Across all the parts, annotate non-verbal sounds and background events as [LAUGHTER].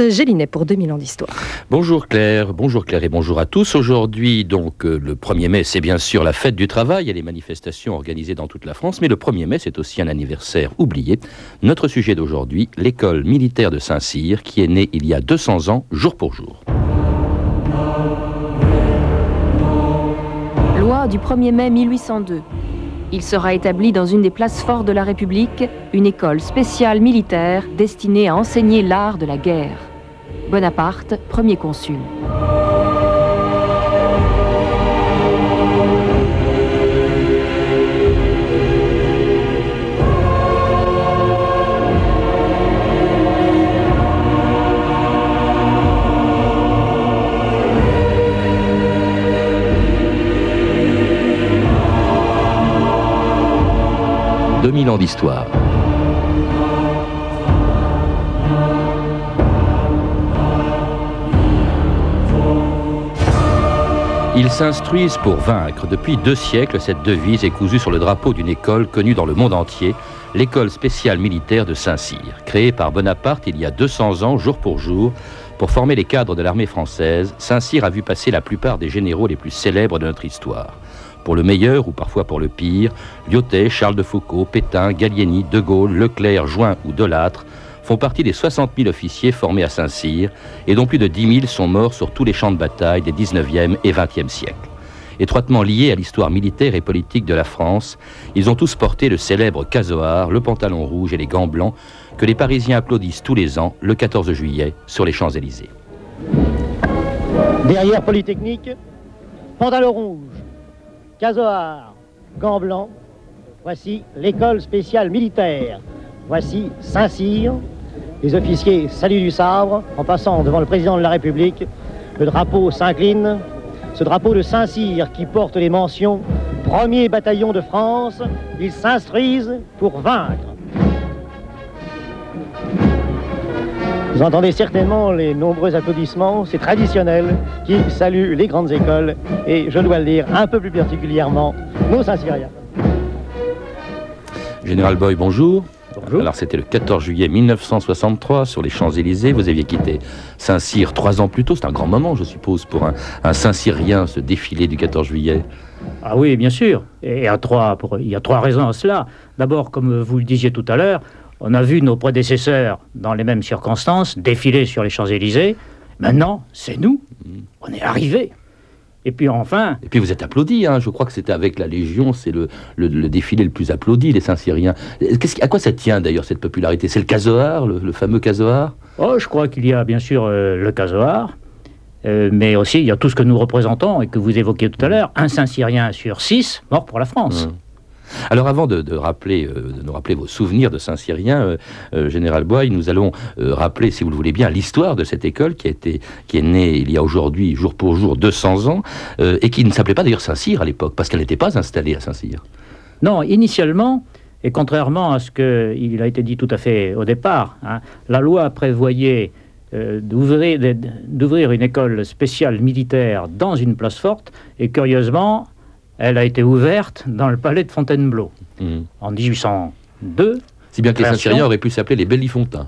Gélinet pour 2000 ans d'histoire. Bonjour Claire, bonjour Claire et bonjour à tous. Aujourd'hui, donc, euh, le 1er mai, c'est bien sûr la fête du travail et les manifestations organisées dans toute la France, mais le 1er mai, c'est aussi un anniversaire oublié. Notre sujet d'aujourd'hui, l'école militaire de Saint-Cyr, qui est née il y a 200 ans, jour pour jour. Loi du 1er mai 1802. Il sera établi dans une des places fortes de la République une école spéciale militaire destinée à enseigner l'art de la guerre. Bonaparte, premier consul. 2000 ans d'histoire. Ils s'instruisent pour vaincre. Depuis deux siècles, cette devise est cousue sur le drapeau d'une école connue dans le monde entier, l'école spéciale militaire de Saint-Cyr. Créée par Bonaparte il y a 200 ans, jour pour jour, pour former les cadres de l'armée française, Saint-Cyr a vu passer la plupart des généraux les plus célèbres de notre histoire pour le meilleur ou parfois pour le pire, Lyotet, Charles de Foucault, Pétain, Gallieni, De Gaulle, Leclerc, Join ou Delattre font partie des 60 000 officiers formés à Saint-Cyr et dont plus de 10 000 sont morts sur tous les champs de bataille des 19e et 20e siècles. Étroitement liés à l'histoire militaire et politique de la France, ils ont tous porté le célèbre casoar, le pantalon rouge et les gants blancs que les Parisiens applaudissent tous les ans le 14 juillet sur les Champs-Élysées. Derrière Polytechnique, pantalon rouge, Casoar, gants. Voici l'école spéciale militaire. Voici Saint-Cyr. Les officiers saluent du sabre en passant devant le président de la République. Le drapeau s'incline. Ce drapeau de Saint-Cyr qui porte les mentions Premier bataillon de France. Ils s'instruisent pour vaincre. Vous entendez certainement les nombreux applaudissements, c'est traditionnel, qui saluent les grandes écoles et, je dois le dire, un peu plus particulièrement, nos Saint-Syriens. Général Boy, bonjour. Bonjour. Alors c'était le 14 juillet 1963 sur les Champs-Élysées. Vous aviez quitté Saint-Cyr trois ans plus tôt. C'est un grand moment, je suppose, pour un, Saint-Cyrien, ce défilé du 14 juillet. Ah oui, bien sûr. Et à trois, il y a trois raisons à cela. D'abord, comme vous le disiez tout à l'heure, on a vu nos prédécesseurs, dans les mêmes circonstances, défiler sur les Champs-Élysées. Maintenant, c'est nous. On est arrivés. Et puis enfin. Et puis vous êtes applaudi, hein. je crois que c'était avec la Légion, c'est le, défilé le plus applaudi, les Saint-Syriens. À quoi ça tient d'ailleurs cette popularité? C'est le casoar, le, fameux casoar? Oh, je crois qu'il y a bien sûr euh, le casoar, euh, mais aussi il y a tout ce que nous représentons et que vous évoquiez tout à l'heure un Saint-Syrien sur six mort pour la France. Hum. Alors avant de, rappeler, euh, de nous rappeler vos souvenirs de Saint-Cyrien, euh, euh, Général Boy, nous allons rappeler, si vous le voulez bien, l'histoire de cette école qui, a été, qui est née il y a aujourd'hui, jour pour jour, 200 ans, et qui ne s'appelait pas d'ailleurs Saint-Cyr à l'époque, parce qu'elle n'était pas installée à Saint-Cyr. Non, initialement, et contrairement à ce qu'il a été dit tout à fait au départ, hein, la loi prévoyait d'ouvrir une école spéciale militaire dans une place forte, et curieusement, elle a été ouverte dans le palais de Fontainebleau hmm. en 1802. Si bien que les Saint-Syriens auraient pu s'appeler les Bellifontins.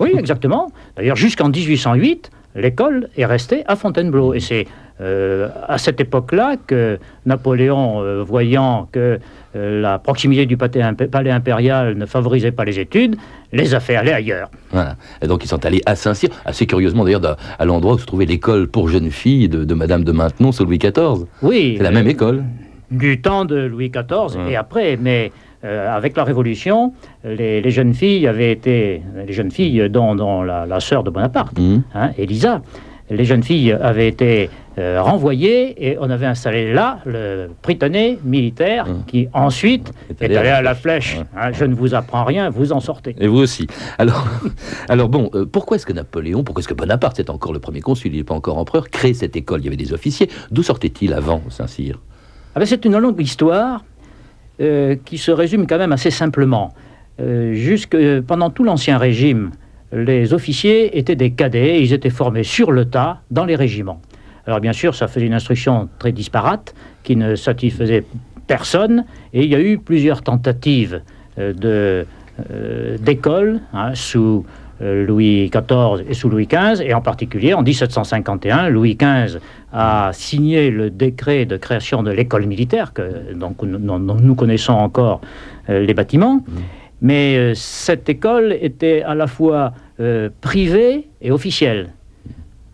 Oui, exactement. D'ailleurs, jusqu'en 1808, l'école est restée à Fontainebleau. Et c'est euh, à cette époque-là que Napoléon, euh, voyant que euh, la proximité du palais impérial ne favorisait pas les études, les a fait aller ailleurs. Voilà. Et donc ils sont allés à Saint-Cyr, assez curieusement d'ailleurs, à l'endroit où se trouvait l'école pour jeunes filles de, Madame de Maintenon sous Louis XIV. Oui. C'est la même école. Du temps de Louis XIV et après, mais avec la Révolution, les, jeunes filles avaient été, les jeunes filles dont, la, sœur de Bonaparte, mmh. hein, Elisa, les jeunes filles avaient été euh, renvoyées et on avait installé là le Britannique militaire hum. qui ensuite est, allé à la flèche. Hein, je ne vous apprends rien, vous en sortez. Et vous aussi. Alors, [LAUGHS] alors bon, euh, pourquoi est-ce que Napoléon, pourquoi est-ce que Bonaparte, c'est encore le premier consul, il n'est pas encore empereur, crée cette école? Il y avait des officiers. D'où sortait-il avant Saint-Cyr? Ah ben, C'est une longue histoire euh, qui se résume quand même assez simplement. jusque pendant tout l'Ancien Régime, les officiers étaient des cadets, ils étaient formés sur le tas dans les régiments. Alors bien sûr, ça faisait une instruction très disparate qui ne satisfaisait personne, et il y a eu plusieurs tentatives euh, euh, d'école hein, sous Louis XIV et sous Louis XV, et en particulier en 1751, Louis XV a signé le décret de création de l'école militaire, que donc, nous, nous connaissons encore les bâtiments. Mmh. Mais cette école était à la fois privée et officielle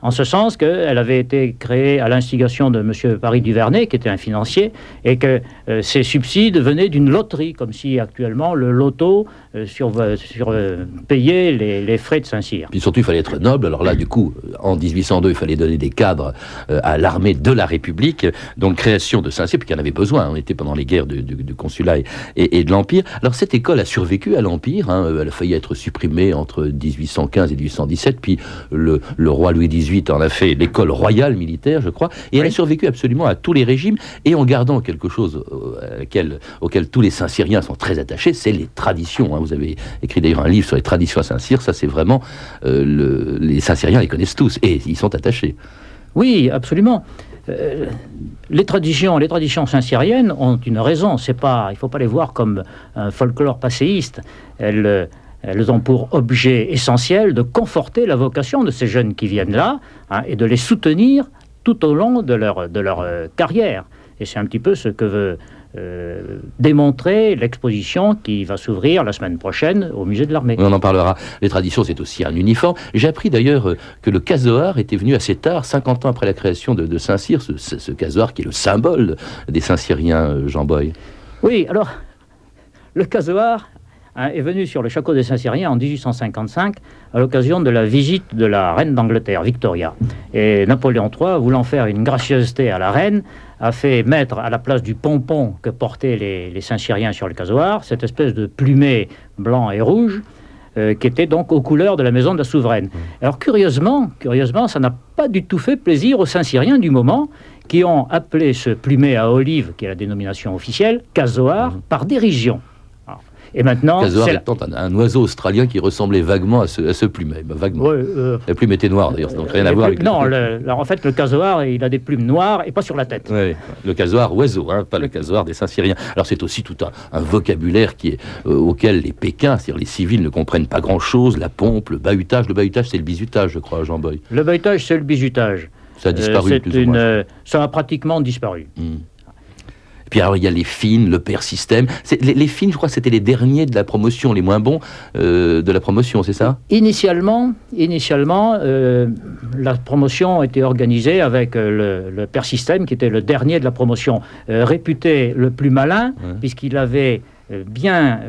en ce sens qu'elle avait été créée à l'instigation de M. Paris Duvernay, qui était un financier, et que euh, ces subsides venaient d'une loterie, comme si actuellement le loto euh, sur, sur euh, payait les, frais de Saint-Cyr. Puis surtout, il fallait être noble. Alors là, du coup, en 1802, il fallait donner des cadres à l'armée de la République, donc création de Saint-Cyr, puis qu'il en avait besoin. On était pendant les guerres du, consulat et, de l'Empire. Alors cette école a survécu à l'Empire. Hein. Elle a failli être supprimée entre 1815 et 1817, puis le, le roi Louis XVIII en a fait l'école royale militaire, je crois, et elle a survécu absolument à tous les régimes, et en gardant quelque chose auquel, auquel tous les Saint-Syriens sont très attachés, c'est les traditions. Hein. Vous avez écrit d'ailleurs un livre sur les traditions à Saint-Cyr, ça c'est vraiment, euh, les Saint-Syriens les connaissent tous, et ils sont attachés. Oui, absolument. Euh, les traditions, les traditions saint-syriennes ont une raison. C'est pas, il faut pas les voir comme un folklore passéiste. Elles, elles ont pour objet essentiel de conforter la vocation de ces jeunes qui viennent là hein, et de les soutenir tout au long de leur, de leur euh, carrière. Et c'est un petit peu ce que veut euh, démontrer l'exposition qui va s'ouvrir la semaine prochaine au musée de l'armée. On en parlera. Les traditions, c'est aussi un uniforme. J'ai appris d'ailleurs euh, que le casoar était venu assez tard, 50 ans après la création de, Saint-Cyr, ce, ce, casoar qui est le symbole des Saint-Cyriens, Jean Boy. Oui, alors, le casoar, Hein, est venu sur le château des Saint-Cyriens en 1855 à l'occasion de la visite de la reine d'Angleterre, Victoria. Et Napoléon III, voulant faire une gracieuseté à la reine, a fait mettre à la place du pompon que portaient les, Saint-Cyriens sur le casoir cette espèce de plumet blanc et rouge. Euh, qui était donc aux couleurs de la maison de la souveraine. Alors curieusement, curieusement, ça n'a pas du tout fait plaisir aux Saint-Cyriens du moment, qui ont appelé ce plumet à olive, qui est la dénomination officielle, casoar, mmh. par dérision. Et maintenant, c'est un, oiseau australien qui ressemblait vaguement à ce, plumet. Bah, vaguement. Euh, la plume était noire d'ailleurs, donc rien à voir avec. Non, en fait, le casoar, il a des plumes noires et pas sur la tête. Le casoar oiseau, hein, pas le casoar des Saint-Syriens. Alors c'est aussi tout un, vocabulaire qui est, euh, auquel les Pékins, c'est-à-dire les civils, ne comprennent pas grand-chose. La pompe, le bahutage, le bahutage, c'est le bizutage, je crois, Jean Boy. Le bahutage, c'est le bizutage. Ça a disparu. plus ou moins. ça a pratiquement disparu. Hmm. Puis alors il y a les fines, le père système. Les, les, fines, je crois, c'était les derniers de la promotion, les moins bons euh, de la promotion, c'est ça? Initialement, initialement euh, la promotion était organisée avec euh, le, père système, qui était le dernier de la promotion, réputé le plus malin, puisqu'il avait bien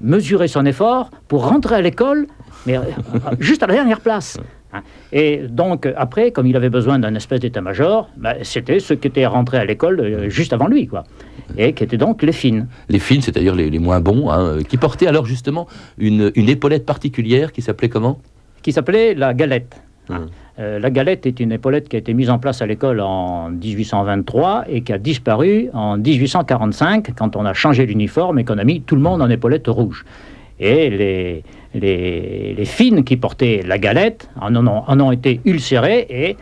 mesuré son effort pour rentrer à l'école, mais juste à la dernière place. Hein. Et donc, après, comme il avait besoin d'un espèce d'état-major, bah, c'était ceux qui étaient rentrés à l'école euh, juste avant lui, quoi. Et qui étaient donc les fines. Les fines, c'est-à-dire les, moins bons, hein, qui portaient alors justement une, épaulette particulière qui s'appelait comment? Qui s'appelait la galette. Hum. Euh, la galette est une épaulette qui a été mise en place à l'école en 1823 et qui a disparu en 1845 quand on a changé l'uniforme et qu'on a mis tout le monde en épaulette rouge. Et les, les, fines qui portaient la galette en ont, été ulcérées et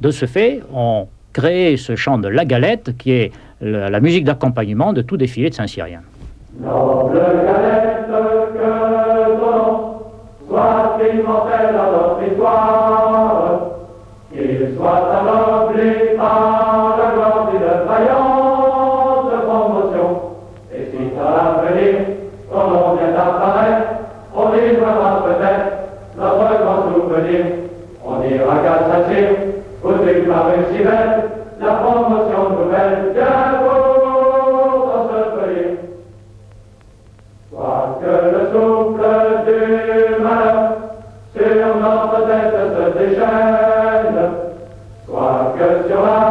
de ce fait ont créé ce chant de la galette qui est la, musique d'accompagnement de tout défilé de Saint-Cyrien. Soit que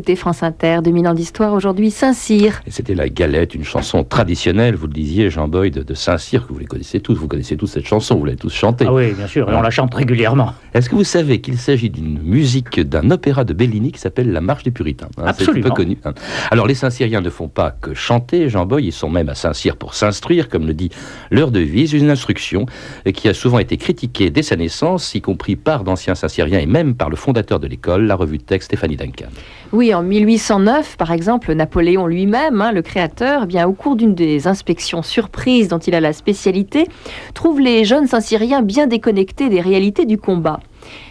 écoutez France Inter, 2000 ans d'histoire, aujourd'hui Saint-Cyr. Et c'était La Galette, une chanson traditionnelle, vous le disiez, Jean Boyd, de Saint-Cyr, que vous les connaissez tous, vous connaissez tous cette chanson, vous l'avez tous chantée. Ah oui, bien sûr, et on la chante régulièrement. Est-ce que vous savez qu'il s'agit d'une musique d'un opéra de Bellini qui s'appelle La Marche des Puritains hein, Absolument. peu connu. Hein. Alors les Saint-Cyriens ne font pas que chanter, Jean Boyd, ils sont même à Saint-Cyr pour s'instruire, comme le dit leur devise, une instruction qui a souvent été critiquée dès sa naissance, y compris par d'anciens Saint-Cyriens et même par le fondateur de l'école, la revue de texte Stéphanie Duncan. Oui, en 1809, par exemple, Napoléon lui-même, hein, le créateur, eh bien, au cours d'une des inspections surprises dont il a la spécialité, trouve les jeunes Saint-Cyriens bien déconnectés des réalités du combat.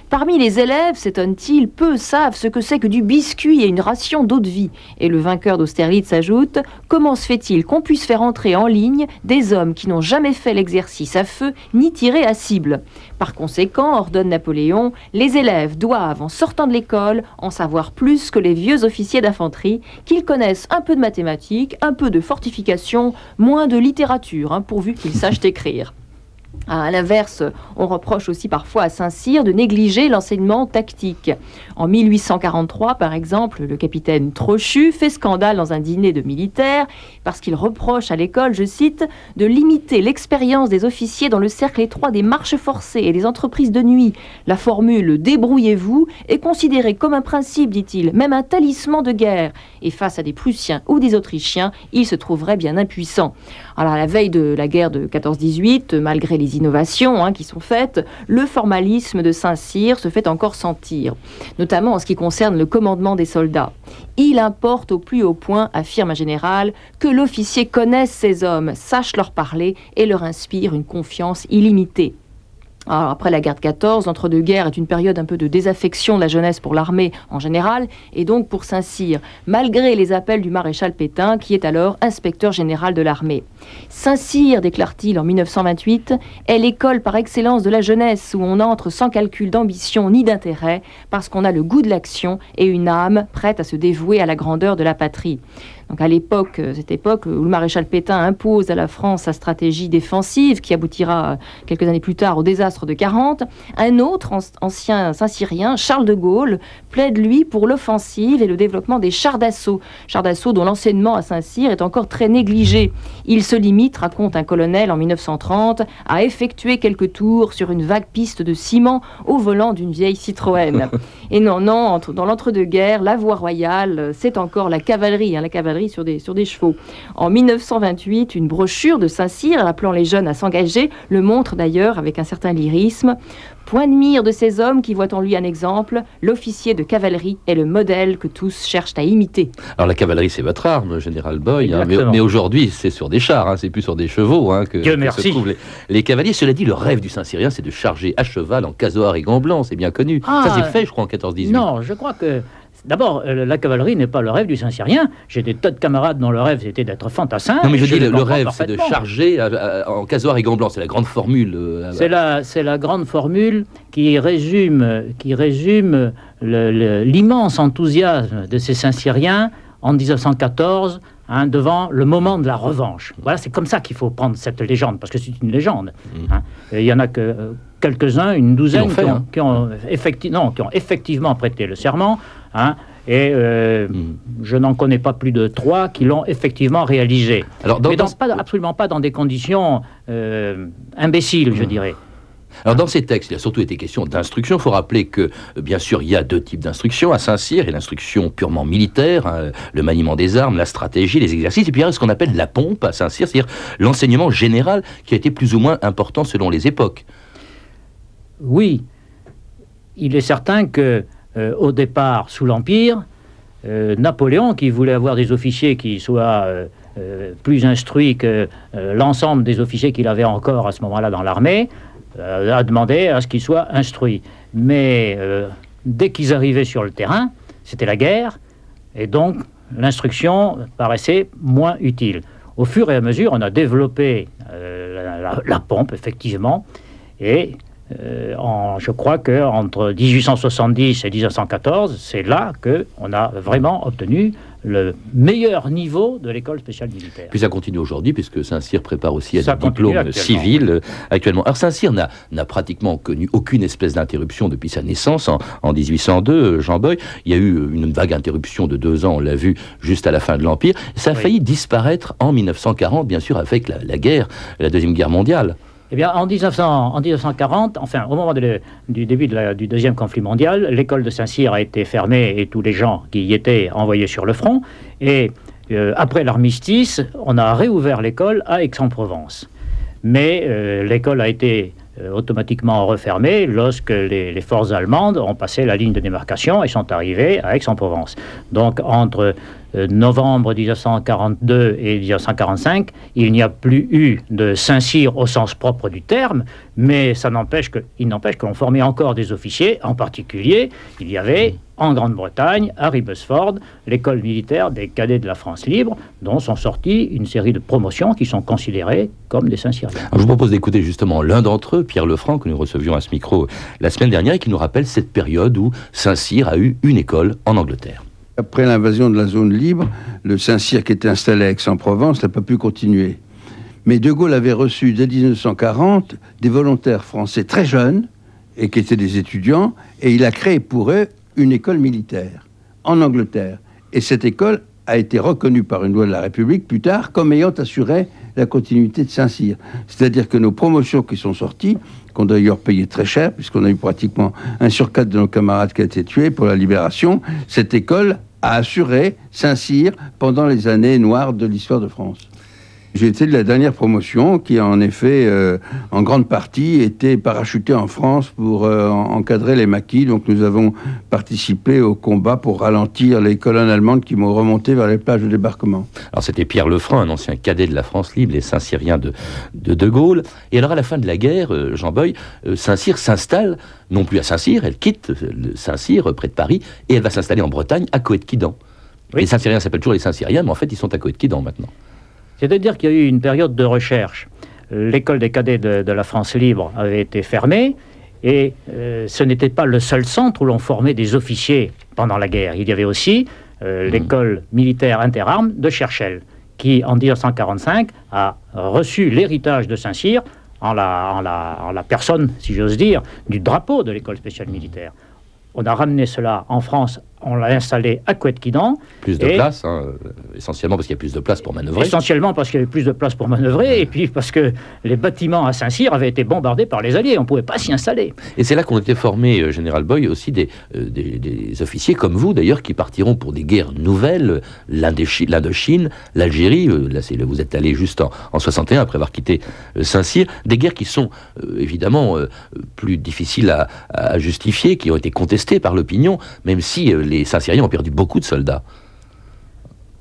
Parmi les élèves, s'étonne-t-il, peu savent ce que c'est que du biscuit et une ration d'eau de vie. Et le vainqueur d'Austerlitz s'ajoute Comment se fait-il qu'on puisse faire entrer en ligne des hommes qui n'ont jamais fait l'exercice à feu ni tiré à cible? Par conséquent, ordonne Napoléon, les élèves doivent, en sortant de l'école, en savoir plus que les vieux officiers d'infanterie, qu'ils connaissent un peu de mathématiques, un peu de fortification, moins de littérature, hein, pourvu qu'ils sachent écrire. À l'inverse, on reproche aussi parfois à Saint-Cyr de négliger l'enseignement tactique. En 1843, par exemple, le capitaine Trochu fait scandale dans un dîner de militaires parce qu'il reproche à l'école, je cite, de limiter l'expérience des officiers dans le cercle étroit des marches forcées et des entreprises de nuit. La formule débrouillez-vous est considérée comme un principe, dit-il, même un talisman de guerre. Et face à des Prussiens ou des Autrichiens, il se trouverait bien impuissant. Alors, à la veille de la guerre de 14-18, malgré les innovations hein, qui sont faites, le formalisme de Saint-Cyr se fait encore sentir, notamment en ce qui concerne le commandement des soldats. Il importe au plus haut point, affirme un général, que l'officier connaisse ses hommes, sache leur parler et leur inspire une confiance illimitée après la guerre de 14, l'entre-deux-guerres est une période un peu de désaffection de la jeunesse pour l'armée en général, et donc pour Saint-Cyr, malgré les appels du maréchal Pétain, qui est alors inspecteur général de l'armée. Saint-Cyr, déclare-t-il en 1928, est l'école par excellence de la jeunesse où on entre sans calcul d'ambition ni d'intérêt, parce qu'on a le goût de l'action et une âme prête à se dévouer à la grandeur de la patrie. Donc à l'époque, euh, cette époque où le maréchal Pétain impose à la France sa stratégie défensive qui aboutira euh, quelques années plus tard au désastre de 40, un autre ancien Saint-Cyrien, Charles de Gaulle, plaide lui pour l'offensive et le développement des chars d'assaut, chars d'assaut dont l'enseignement à Saint-Cyr est encore très négligé. Il se limite, raconte un colonel en 1930, à effectuer quelques tours sur une vague piste de ciment au volant d'une vieille Citroën. [LAUGHS] et non, non, dans l'entre-deux-guerres, la voie royale, c'est encore la cavalerie, hein, la cavalerie sur des, sur des chevaux. En 1928, une brochure de Saint-Cyr appelant les jeunes à s'engager le montre d'ailleurs avec un certain lyrisme. Point de mire de ces hommes qui voient en lui un exemple, l'officier de cavalerie est le modèle que tous cherchent à imiter. Alors la cavalerie, c'est votre arme, général Boy, hein, mais, aujourd'hui, c'est sur des chars, hein, c'est plus sur des chevaux hein, que, se trouvent les, cavaliers. Cela dit, le rêve du Saint-Cyrien, c'est de charger à cheval en casoar et gants blancs, c'est bien connu. Ça s'est ah. fait, je crois, en 14-18. Non, je crois que D'abord, euh, la cavalerie n'est pas le rêve du Saint-Cyrien. J'ai des tas de camarades dont le rêve c'était d'être fantassin. Non, mais je, dis, le, rêve, c'est de charger en casoir et gants blancs. C'est la grande formule. Euh, c'est la, la grande formule qui résume, qui résume l'immense enthousiasme de ces Saint-Cyriens en 1914 hein, devant le moment de la revanche. Voilà, c'est comme ça qu'il faut prendre cette légende, parce que c'est une légende. Mmh. Hein. Il y en a que euh, quelques-uns, une douzaine, qui ont, hein. effectivement, qui ont effectivement prêté le serment. Hein, et euh, hmm. je n'en connais pas plus de trois qui l'ont effectivement réalisé. Alors, Mais pas, absolument pas dans des conditions euh, imbéciles, je hmm. dirais. Alors dans ces textes, il a surtout été question d'instruction. Il faut rappeler que, euh, bien sûr, il y a deux types d'instruction à Saint-Cyr. Il y a l'instruction purement militaire, hein, le maniement des armes, la stratégie, les exercices. Et puis il y a ce qu'on appelle la pompe à Saint-Cyr, c'est-à-dire l'enseignement général qui a été plus ou moins important selon les époques. Oui, il est certain que euh, au départ, sous l'Empire, euh, Napoléon, qui voulait avoir des officiers qui soient euh, plus instruits que l'ensemble des officiers qu'il avait encore à ce moment-là dans l'armée, a demandé à ce qu'ils soient instruits. Mais dès qu'ils arrivaient sur le terrain, c'était la guerre, et donc l'instruction paraissait moins utile. Au fur et à mesure, on a développé la, la, pompe, effectivement, et euh, je crois qu'entre 1870 et 1914, c'est là qu'on a vraiment obtenu le meilleur niveau de l'école spéciale militaire. Puis ça continue aujourd'hui, puisque Saint-Cyr prépare aussi à des diplômes civils euh, actuellement. Alors Saint-Cyr n'a pratiquement connu aucune espèce d'interruption depuis sa naissance en, 1802, euh, Jean Boy. Il y a eu une vague interruption de deux ans, on l'a vu, juste à la fin de l'Empire. Ça a failli disparaître en 1940, bien sûr, avec la guerre, la Deuxième Guerre mondiale. Eh bien, en, 1940, enfin, au moment du début du deuxième conflit mondial, l'école de Saint-Cyr a été fermée et tous les gens qui y étaient envoyés sur le front. Et euh, après l'armistice, on a réouvert l'école à Aix-en-Provence. Mais euh, l'école a été euh, automatiquement refermée lorsque les, forces allemandes ont passé la ligne de démarcation et sont arrivées à Aix-en-Provence. Donc entre novembre 1942 et 1945, il n'y a plus eu de Saint-Cyr au sens propre du terme, mais ça n'empêche que, il n'empêche qu'on formait encore des officiers. En particulier, il y avait en Grande-Bretagne, à Ribesford, l'école militaire des cadets de la France libre, dont sont sorties une série de promotions qui sont considérées comme des Saint-Cyriens. Je vous propose d'écouter justement l'un d'entre eux, Pierre Lefranc, que nous recevions à ce micro la semaine dernière, et qui nous rappelle cette période où Saint-Cyr a eu une école en Angleterre. Après l'invasion de la zone libre, le Saint-Cyr qui était installé à Aix-en-Provence n'a pas pu continuer. Mais De Gaulle avait reçu dès 1940 des volontaires français très jeunes et qui étaient des étudiants, et il a créé pour eux une école militaire en Angleterre. Et cette école a été reconnue par une loi de la République plus tard comme ayant assuré la continuité de Saint-Cyr. C'est-à-dire que nos promotions qui sont sorties, qu'on a d'ailleurs payé très cher, puisqu'on a eu pratiquement un sur quatre de nos camarades qui a été tué pour la libération, cette école a assuré Saint-Cyr pendant les années noires de l'histoire de France. J'ai été de la dernière promotion qui, en effet, euh, en grande partie, était parachutée en France pour euh, encadrer les maquis. Donc nous avons participé au combat pour ralentir les colonnes allemandes qui m'ont remonté vers les plages de débarquement. Alors c'était Pierre Lefranc, un ancien cadet de la France libre, les Saint-Cyriens de, de, de Gaulle. Et alors à la fin de la guerre, euh, Jean Boy, Saint-Cyr s'installe non plus à Saint-Cyr, elle quitte Saint-Cyr près de Paris et elle va s'installer en Bretagne à Coët-Quidan. Les Saint-Cyriens s'appellent toujours les Saint-Cyriens, mais en fait ils sont à Coët-Quidan maintenant. C'est-à-dire qu'il y a eu une période de recherche. L'école des cadets de, la France libre avait été fermée et euh, ce n'était pas le seul centre où l'on formait des officiers pendant la guerre. Il y avait aussi euh, hmm. l'école militaire interarmes de Cherchel, qui en 1945 a reçu l'héritage de Saint-Cyr en la, en la personne, si j'ose dire, du drapeau de l'école spéciale militaire. On a ramené cela en France on l'a installé à Couette-Quidan. Plus de place, hein, essentiellement parce qu'il y a plus de place pour manœuvrer. Essentiellement parce qu'il y avait plus de place pour manœuvrer, et puis parce que les bâtiments à Saint-Cyr avaient été bombardés par les Alliés, on ne pouvait pas s'y installer. Et c'est là qu'ont été formés, euh, Général Boy, aussi euh, des, des, officiers comme vous, d'ailleurs, qui partiront pour des guerres nouvelles, l'Indochine, l'Algérie, euh, là vous êtes allé juste en, en, 61, après avoir quitté Saint-Cyr, des guerres qui sont évidemment plus difficiles à, à, justifier, qui ont été contestées par l'opinion, même si les Saint-Syriens ont perdu beaucoup de soldats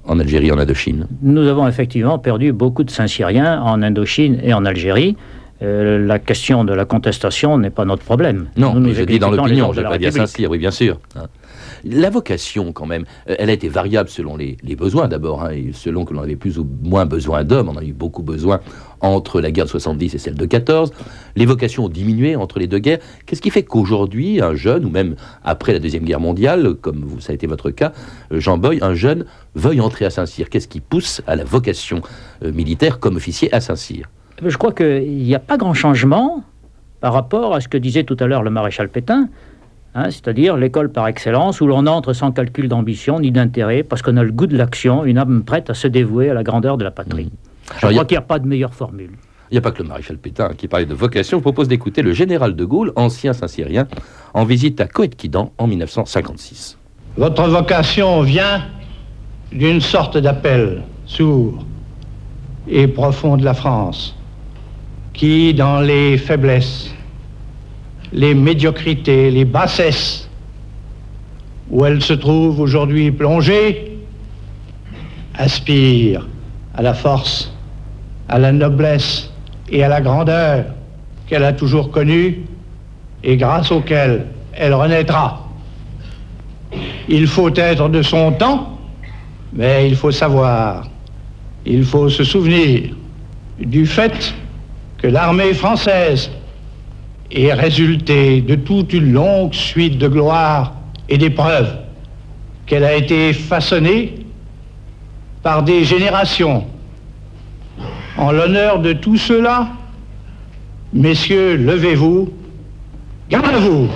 en Algérie, en Indochine. Nous avons effectivement perdu beaucoup de Saint-Syriens en Indochine et en Algérie. Euh, la question de la contestation n'est pas notre problème. Non, nous, je dis dans l'opinion, je pas Saint-Cyr, oui, bien sûr. Hein. La vocation, quand même, euh, elle a été variable selon les, besoins d'abord, hein, selon que l'on avait plus ou moins besoin d'hommes. On a eu beaucoup besoin entre la guerre de 70 et celle de 14. Les vocations ont diminué entre les deux guerres. Qu'est-ce qui fait qu'aujourd'hui, un jeune, ou même après la Deuxième Guerre mondiale, comme ça a été votre cas, euh, Jean Boy, un jeune veuille entrer à Saint-Cyr Qu'est-ce qui pousse à la vocation euh, militaire comme officier à Saint-Cyr? Je crois qu'il n'y a pas grand changement par rapport à ce que disait tout à l'heure le maréchal Pétain. Hein, c'est-à-dire l'école par excellence où l'on entre sans calcul d'ambition ni d'intérêt parce qu'on a le goût de l'action, une âme prête à se dévouer à la grandeur de la patrie. Mmh. Je crois qu'il n'y a pas de meilleure formule. Il n'y a pas que le maréchal Pétain qui parlait de vocation. Je propose d'écouter le général de Gaulle, ancien Saint-Cyrien, en visite à Coët-Quidan en 1956. Votre vocation vient d'une sorte d'appel sourd et profond de la France, qui, dans les faiblesses, les médiocrités, les bassesses où elle se trouve aujourd'hui plongée, aspire à la force, à la noblesse et à la grandeur qu'elle a toujours connue et grâce auxquelles elle renaîtra. Il faut être de son temps, mais il faut savoir, il faut se souvenir du fait que l'armée française est résulté de toute une longue suite de gloires et d'épreuves, qu'elle a été façonnée par des générations. En l'honneur de tout cela, messieurs, levez-vous, gardez-vous,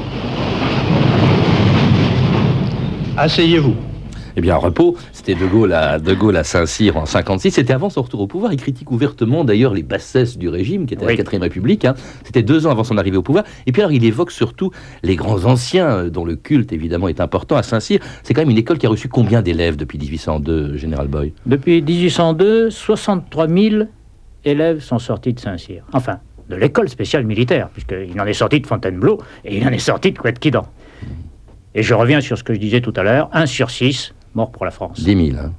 asseyez-vous. Eh bien, repos, c'était De Gaulle à, de Gaulle à Saint-Cyr en 56. C'était avant son retour au pouvoir. Il critique ouvertement d'ailleurs les bassesses du régime, qui était la 4 République. Hein. C'était deux ans avant son arrivée au pouvoir. Et puis alors, il évoque surtout les grands anciens, euh, dont le culte évidemment est important à Saint-Cyr. C'est quand même une école qui a reçu combien d'élèves depuis 1802, Général Boy? Depuis 1802, 63 000 élèves sont sortis de Saint-Cyr. Enfin, de l'école spéciale militaire, puisqu'il en est sorti de Fontainebleau et il en est sorti de Couette-Quidan. Et je reviens sur ce que je disais tout à l'heure, 1 sur 6 mort pour la France. 10 000. Hein.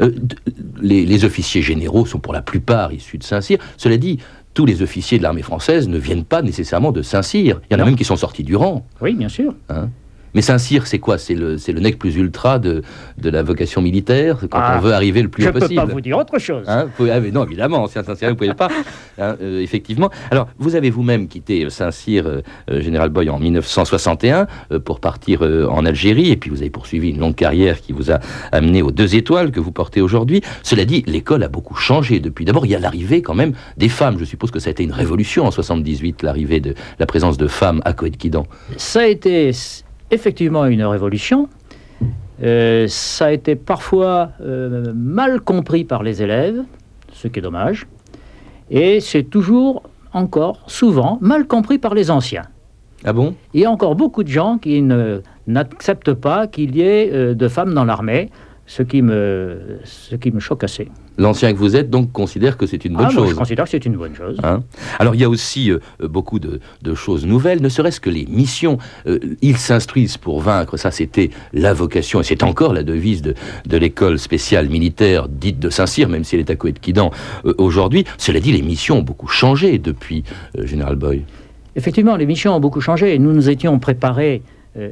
Euh, les, officiers généraux sont pour la plupart issus de Saint-Cyr. Cela dit, tous les officiers de l'armée française ne viennent pas nécessairement de Saint-Cyr. Il y en a même qui sont sortis du rang. Oui, bien sûr. Hein mais Saint-Cyr, c'est quoi? C'est le, le nec plus ultra de, de la vocation militaire, quand on ah, veut arriver le plus haut possible. Je ne peux pas vous dire autre chose. Hein ah, non, évidemment, ancien Saint-Cyr, vous ne pouvez pas. [LAUGHS] Hein, euh, effectivement. Alors, vous avez vous-même quitté Saint-Cyr, euh, euh, Général Boy, en 1961 pour partir en Algérie, et puis vous avez poursuivi une longue carrière qui vous a amené aux deux étoiles que vous portez aujourd'hui. Cela dit, l'école a beaucoup changé depuis. D'abord, il y a l'arrivée quand même des femmes. Je suppose que ça a été une révolution en 78, l'arrivée de la présence de femmes à Coët-Quidan. Ça a été effectivement une révolution. Euh, ça a été parfois euh, mal compris par les élèves, ce qui est dommage. Et c'est toujours, encore, souvent, mal compris par les anciens. Ah bon? Il y a encore beaucoup de gens qui n'acceptent pas qu'il y ait euh, de femmes dans l'armée, ce qui me, ce qui me choque assez. L'ancien que vous êtes, donc, considère que c'est une bonne ah, chose. je considère que c'est une bonne chose. Hein Alors, il y a aussi euh, beaucoup de, choses nouvelles, ne serait-ce que les missions. Euh, ils s'instruisent pour vaincre, ça c'était la vocation, et c'est encore la devise de, l'école spéciale militaire dite de Saint-Cyr, même si elle est à Coët-Quidan euh, aujourd'hui. Cela dit, les missions ont beaucoup changé depuis Général Boy. Effectivement, les missions ont beaucoup changé. Nous nous étions préparés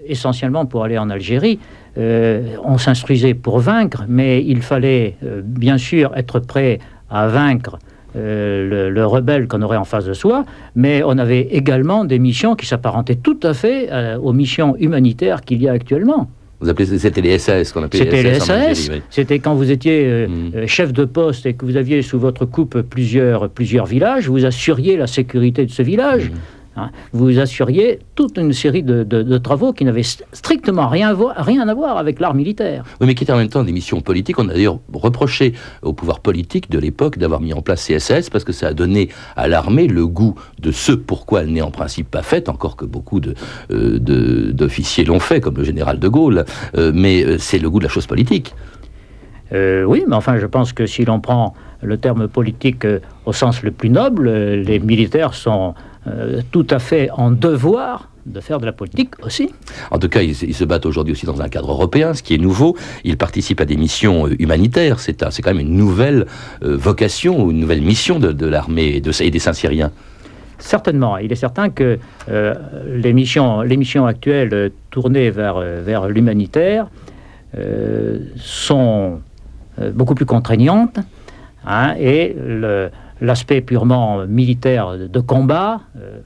essentiellement pour aller en Algérie. Euh, on s'instruisait pour vaincre, mais il fallait euh, bien sûr être prêt à vaincre euh, le, rebelle qu'on aurait en face de soi, mais on avait également des missions qui s'apparentaient tout à fait aux missions humanitaires qu'il y a actuellement. Vous appelez c'était les SAS qu'on appelait C'était les SAS. C'était quand vous étiez mm. chef de poste et que vous aviez sous votre coupe plusieurs, plusieurs villages, vous assuriez la sécurité de ce village. Mm. Hein, vous assuriez toute une série de, travaux qui n'avaient strictement rien, rien, à voir avec l'art militaire. Oui, mais qui étaient en même temps des missions politiques. On a d'ailleurs reproché au pouvoir politique de l'époque d'avoir mis en place CSS parce que ça a donné à l'armée le goût de ce pourquoi elle n'est en principe pas faite, encore que beaucoup euh, d'officiers l'ont fait, comme le général de Gaulle, euh, mais euh, c'est le goût de la chose politique. oui, mais enfin, je pense que si l'on prend le terme politique au sens le plus noble, les militaires sont euh, tout à fait en devoir de faire de la politique aussi. En tout cas, ils, se battent aujourd'hui aussi dans un cadre européen, ce qui est nouveau. Ils participent à des missions euh, humanitaires. C'est quand même une nouvelle euh, vocation ou une nouvelle mission de, l'armée et, de, des Saint-Syriens. Certainement. Il est certain que les, missions, les missions actuelles tournées vers, vers l'humanitaire sont beaucoup plus contraignantes. Hein, et le, l'aspect purement militaire de combat euh,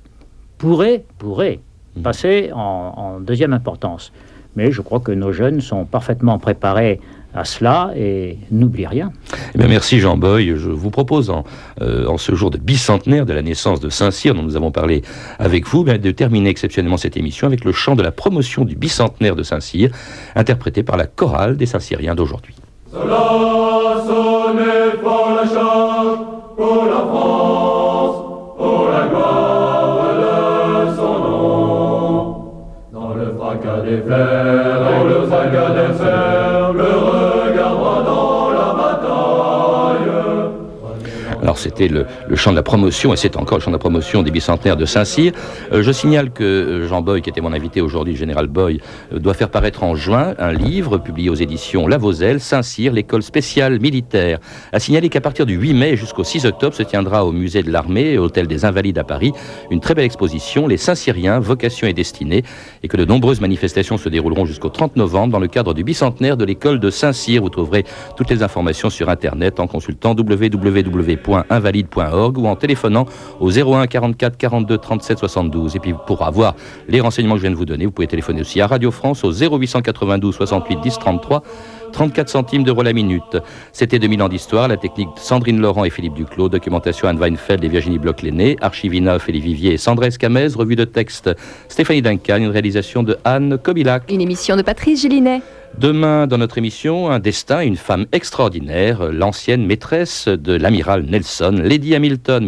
pourrait, pourrait mmh. passer en, deuxième importance. Mais je crois que nos jeunes sont parfaitement préparés à cela et n'oublient rien. Eh merci Jean Boy. Je vous propose en, euh, en, ce jour de bicentenaire de la naissance de Saint-Cyr, dont nous avons parlé avec vous, de terminer exceptionnellement cette émission avec le chant de la promotion du bicentenaire de Saint-Cyr, interprété par la chorale des Saint-Cyriens d'aujourd'hui. pour la France, pour la gloire de son nom. Dans le fracas des fers, dans le fracas des fers, Alors c'était le, chant de la promotion, et c'est encore le chant de la promotion des bicentenaires de Saint-Cyr. Euh, je signale que euh, Jean Boy, qui était mon invité aujourd'hui, général Boy, euh, doit faire paraître en juin un livre publié aux éditions La Voselle, Saint-Cyr, l'école spéciale militaire. A signaler qu'à partir du 8 mai jusqu'au 6 octobre se tiendra au musée de l'armée, hôtel des Invalides à Paris, une très belle exposition, Les Saint-Cyriens, vocation et destinée, et que de nombreuses manifestations se dérouleront jusqu'au 30 novembre dans le cadre du bicentenaire de l'école de Saint-Cyr. Vous trouverez toutes les informations sur Internet en consultant www invalide.org ou en téléphonant au 01 44 42 37 72. Et puis pour avoir les renseignements que je viens de vous donner, vous pouvez téléphoner aussi à Radio France au 0892 68 10 33. 34 centimes d'euros la minute. C'était 2000 ans d'histoire, la technique Sandrine Laurent et Philippe Duclos, documentation Anne Weinfeld et Virginie Bloch-Lenné, archivina Philippe Vivier et Sandrine Camez, revue de texte Stéphanie Duncan, une réalisation de Anne Kobilac. Une émission de Patrice Gélinet. Demain, dans notre émission, un destin, une femme extraordinaire, l'ancienne maîtresse de l'amiral Nelson, Lady Hamilton.